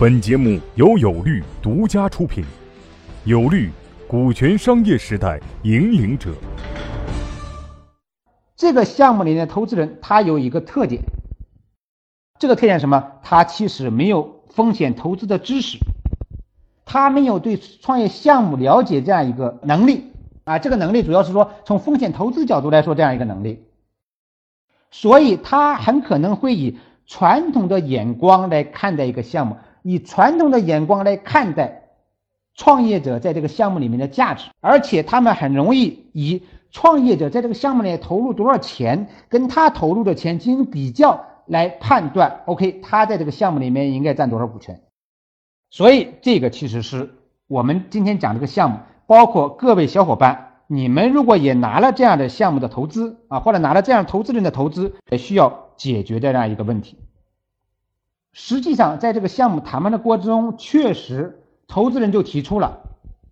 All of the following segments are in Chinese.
本节目由有律独家出品，有律，股权商业时代引领者。这个项目里的投资人他有一个特点，这个特点什么？他其实没有风险投资的知识，他没有对创业项目了解这样一个能力啊。这个能力主要是说从风险投资角度来说这样一个能力，所以他很可能会以传统的眼光来看待一个项目。以传统的眼光来看待创业者在这个项目里面的价值，而且他们很容易以创业者在这个项目里投入多少钱，跟他投入的钱进行比较来判断。OK，他在这个项目里面应该占多少股权？所以这个其实是我们今天讲这个项目，包括各位小伙伴，你们如果也拿了这样的项目的投资啊，或者拿了这样投资人的投资，也需要解决的这样一个问题。实际上，在这个项目谈判的过程中，确实投资人就提出了，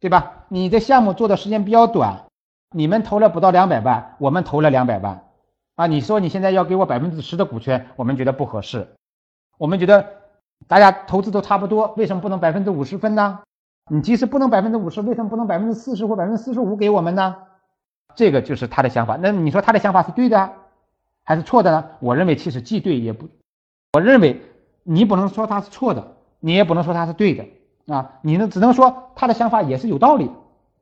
对吧？你的项目做的时间比较短，你们投了不到两百万，我们投了两百万，啊，你说你现在要给我百分之十的股权，我们觉得不合适。我们觉得大家投资都差不多，为什么不能百分之五十分呢？你即使不能百分之五十，为什么不能百分之四十或百分之四十五给我们呢？这个就是他的想法。那你说他的想法是对的还是错的呢？我认为其实既对也不，我认为。你不能说他是错的，你也不能说他是对的啊，你呢只能说他的想法也是有道理，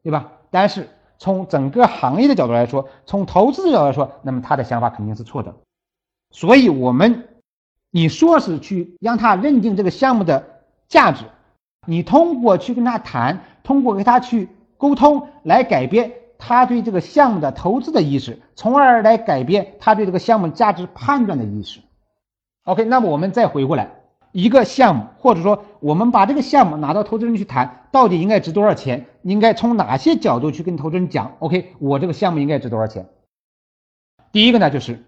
对吧？但是从整个行业的角度来说，从投资的角度来说，那么他的想法肯定是错的。所以，我们你说是去让他认定这个项目的价值，你通过去跟他谈，通过跟他去沟通，来改变他对这个项目的投资的意识，从而来改变他对这个项目价值判断的意识。OK，那么我们再回过来，一个项目，或者说我们把这个项目拿到投资人去谈，到底应该值多少钱？应该从哪些角度去跟投资人讲？OK，我这个项目应该值多少钱？第一个呢，就是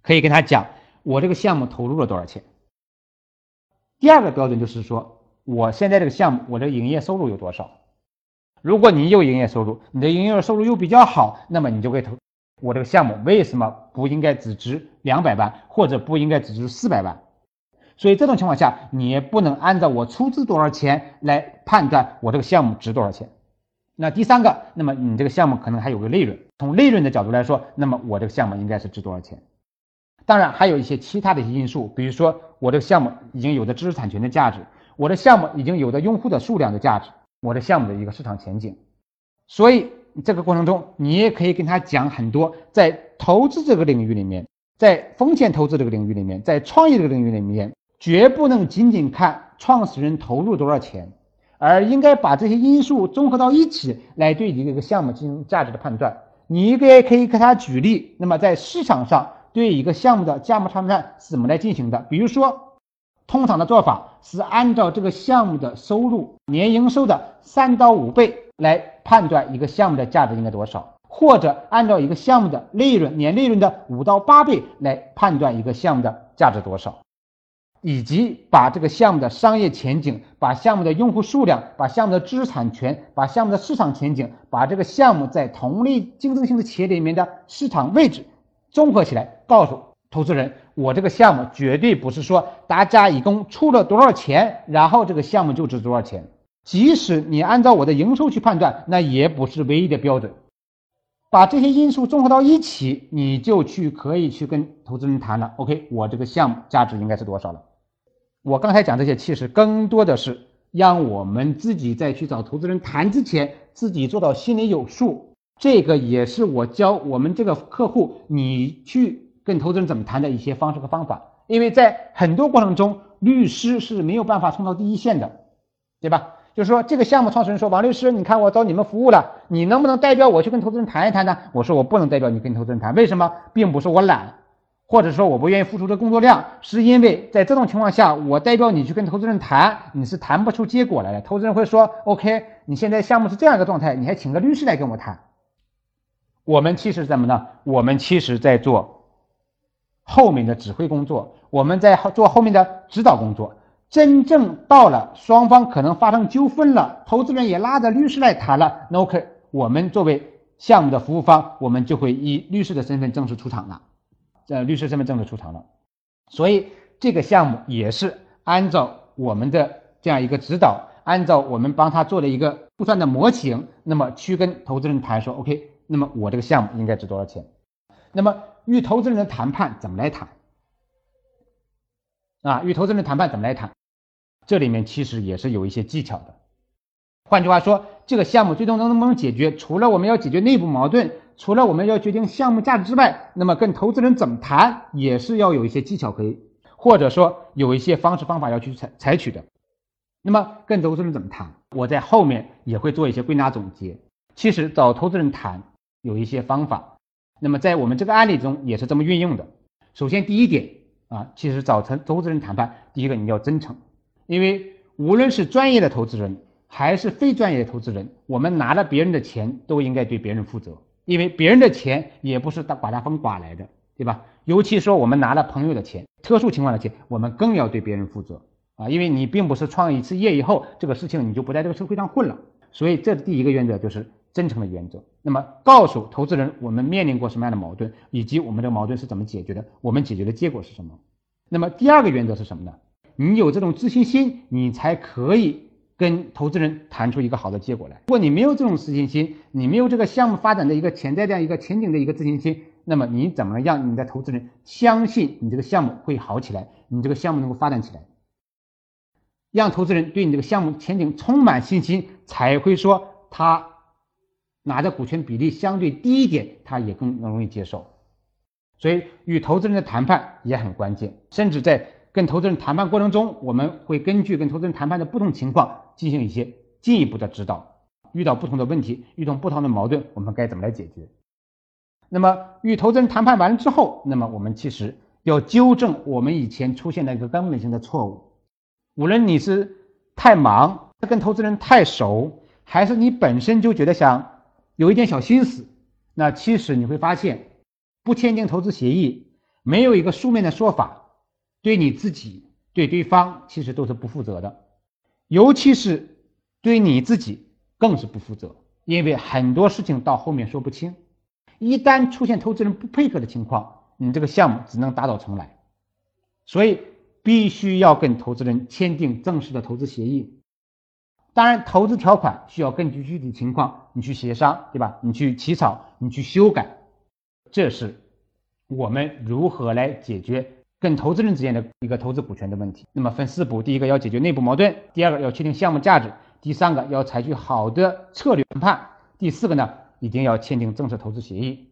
可以跟他讲我这个项目投入了多少钱。第二个标准就是说，我现在这个项目，我的营业收入有多少？如果你有营业收入，你的营业收入又比较好，那么你就可以投。我这个项目为什么不应该只值两百万，或者不应该只值四百万？所以这种情况下，你也不能按照我出资多少钱来判断我这个项目值多少钱。那第三个，那么你这个项目可能还有个利润，从利润的角度来说，那么我这个项目应该是值多少钱？当然还有一些其他的一些因素，比如说我这个项目已经有的知识产权的价值，我的项目已经有的用户的数量的价值，我的项目的一个市场前景，所以。这个过程中，你也可以跟他讲很多，在投资这个领域里面，在风险投资这个领域里面，在创业这个领域里面，绝不能仅仅看创始人投入多少钱，而应该把这些因素综合到一起来对一个项目进行价值的判断。你也可以给他举例，那么在市场上对一个项目的价目判断是怎么来进行的？比如说，通常的做法是按照这个项目的收入年营收的三到五倍。来判断一个项目的价值应该多少，或者按照一个项目的利润年利润的五到八倍来判断一个项目的价值多少，以及把这个项目的商业前景、把项目的用户数量、把项目的知识产权、把项目的市场前景、把这个项目在同类竞争性的企业里面的市场位置综合起来，告诉投资人，我这个项目绝对不是说大家一共出了多少钱，然后这个项目就值多少钱。即使你按照我的营收去判断，那也不是唯一的标准。把这些因素综合到一起，你就去可以去跟投资人谈了。OK，我这个项目价值应该是多少了？我刚才讲这些，其实更多的是让我们自己在去找投资人谈之前，自己做到心里有数。这个也是我教我们这个客户，你去跟投资人怎么谈的一些方式和方法。因为在很多过程中，律师是没有办法冲到第一线的，对吧？就是说，这个项目创始人说：“王律师，你看我找你们服务了，你能不能代表我去跟投资人谈一谈呢？”我说：“我不能代表你跟投资人谈，为什么？并不是我懒，或者说我不愿意付出这工作量，是因为在这种情况下，我代表你去跟投资人谈，你是谈不出结果来的。投资人会说：‘OK，你现在项目是这样一个状态，你还请个律师来跟我谈。’我们其实什么呢？我们其实在做后面的指挥工作，我们在做后面的指导工作。”真正到了双方可能发生纠纷了，投资人也拉着律师来谈了，那 OK，我们作为项目的服务方，我们就会以律师的身份正式出场了，呃，律师身份正式出场了。所以这个项目也是按照我们的这样一个指导，按照我们帮他做的一个估算的模型，那么去跟投资人谈说，OK，那么我这个项目应该值多少钱？那么与投资人的谈判怎么来谈？啊，与投资人谈判怎么来谈？这里面其实也是有一些技巧的。换句话说，这个项目最终能不能解决，除了我们要解决内部矛盾，除了我们要决定项目价值之外，那么跟投资人怎么谈，也是要有一些技巧可以，或者说有一些方式方法要去采采取的。那么跟投资人怎么谈，我在后面也会做一些归纳总结。其实找投资人谈有一些方法，那么在我们这个案例中也是这么运用的。首先第一点啊，其实找成投资人谈判，第一个你要真诚，因为无论是专业的投资人。还是非专业的投资人，我们拿了别人的钱都应该对别人负责，因为别人的钱也不是大刮大风刮来的，对吧？尤其说我们拿了朋友的钱，特殊情况的钱，我们更要对别人负责啊，因为你并不是创一次业以后，这个事情你就不在这个社会上混了。所以这第一个原则就是真诚的原则。那么告诉投资人我们面临过什么样的矛盾，以及我们的矛盾是怎么解决的，我们解决的结果是什么。那么第二个原则是什么呢？你有这种自信心，你才可以。跟投资人谈出一个好的结果来。如果你没有这种自信心，你没有这个项目发展的一个潜在这样一个前景的一个自信心，那么你怎么让你的投资人相信你这个项目会好起来，你这个项目能够发展起来？让投资人对你这个项目前景充满信心，才会说他拿的股权比例相对低一点，他也更容易接受。所以与投资人的谈判也很关键，甚至在。跟投资人谈判过程中，我们会根据跟投资人谈判的不同情况进行一些进一步的指导。遇到不同的问题，遇到不同的矛盾，我们该怎么来解决？那么与投资人谈判完之后，那么我们其实要纠正我们以前出现的一个根本性的错误。无论你是太忙，跟投资人太熟，还是你本身就觉得想有一点小心思，那其实你会发现，不签订投资协议，没有一个书面的说法。对你自己、对对方，其实都是不负责的，尤其是对你自己更是不负责，因为很多事情到后面说不清，一旦出现投资人不配合的情况，你这个项目只能打倒重来，所以必须要跟投资人签订正式的投资协议。当然，投资条款需要根据具体情况你去协商，对吧？你去起草，你去修改，这是我们如何来解决。跟投资人之间的一个投资股权的问题，那么分四步：第一个要解决内部矛盾，第二个要确定项目价值，第三个要采取好的策略谈判，第四个呢一定要签订正式投资协议。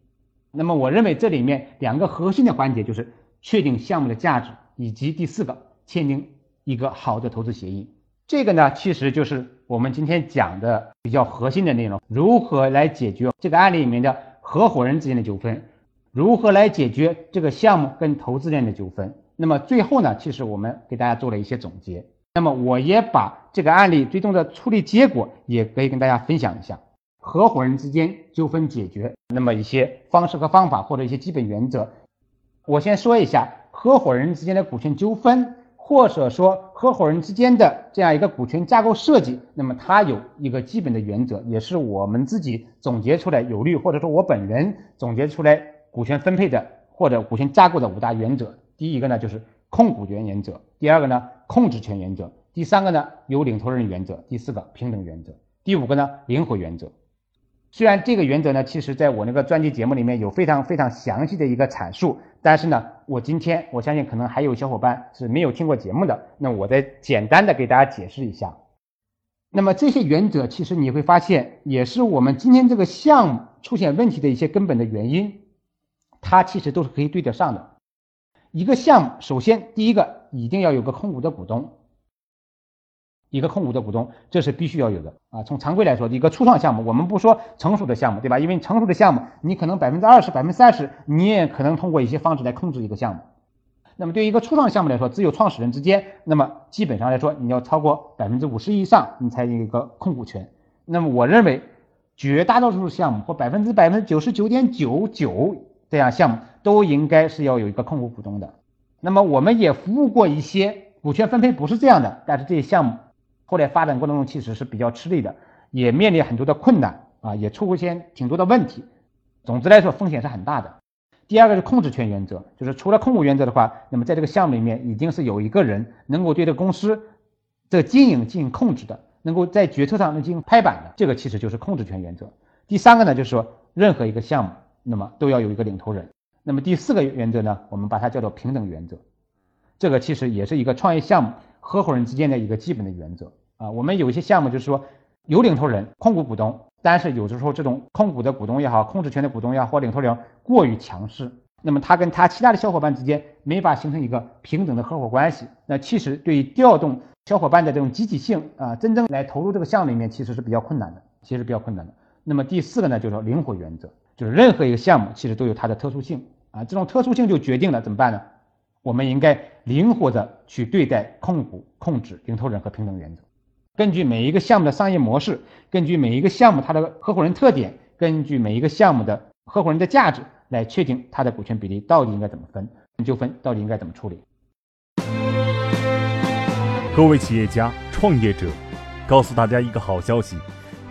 那么我认为这里面两个核心的环节就是确定项目的价值，以及第四个签订一个好的投资协议。这个呢其实就是我们今天讲的比较核心的内容：如何来解决这个案例里面的合伙人之间的纠纷。如何来解决这个项目跟投资人的纠纷？那么最后呢，其实我们给大家做了一些总结。那么我也把这个案例最终的处理结果也可以跟大家分享一下。合伙人之间纠纷解决，那么一些方式和方法或者一些基本原则。我先说一下合伙人之间的股权纠纷，或者说合伙人之间的这样一个股权架构设计。那么它有一个基本的原则，也是我们自己总结出来有律，或者说我本人总结出来。股权分配的或者股权架构的五大原则，第一个呢就是控股权原则，第二个呢控制权原则，第三个呢有领头人原则，第四个平等原则，第五个呢灵活原则。虽然这个原则呢，其实在我那个专辑节目里面有非常非常详细的一个阐述，但是呢，我今天我相信可能还有小伙伴是没有听过节目的，那我再简单的给大家解释一下。那么这些原则其实你会发现，也是我们今天这个项目出现问题的一些根本的原因。它其实都是可以对得上的。一个项目，首先第一个一定要有个控股的股东，一个控股的股东，这是必须要有的啊。从常规来说，一个初创项目，我们不说成熟的项目，对吧？因为成熟的项目，你可能百分之二十、百分之三十，你也可能通过一些方式来控制一个项目。那么对于一个初创项目来说，只有创始人之间，那么基本上来说，你要超过百分之五十以上，你才有一个控股权。那么我认为，绝大多数项目或百分之百分之九十九点九九。这样项目都应该是要有一个控股股东的。那么我们也服务过一些股权分配不是这样的，但是这些项目后来发展过程中其实是比较吃力的，也面临很多的困难啊，也出现挺多的问题。总之来说，风险是很大的。第二个是控制权原则，就是除了控股原则的话，那么在这个项目里面，已经是有一个人能够对这个公司这经营进行控制的，能够在决策上能进行拍板的，这个其实就是控制权原则。第三个呢，就是说任何一个项目，那么都要有一个领头人。那么第四个原则呢，我们把它叫做平等原则。这个其实也是一个创业项目合伙人之间的一个基本的原则啊。我们有一些项目就是说有领头人、控股股东，但是有的时候这种控股的股东也好、控制权的股东也好或领头人过于强势，那么他跟他其他的小伙伴之间没法形成一个平等的合伙关系。那其实对于调动小伙伴的这种积极性啊，真正来投入这个项目里面，其实是比较困难的，其实比较困难的。那么第四个呢，就是说灵活原则，就是任何一个项目其实都有它的特殊性啊，这种特殊性就决定了怎么办呢？我们应该灵活的去对待控股、控制、领头人和平等原则，根据每一个项目的商业模式，根据每一个项目它的合伙人特点，根据每一个项目的合伙人的价值来确定它的股权比例到底应该怎么分，纠纷到底应该怎么处理。各位企业家、创业者，告诉大家一个好消息。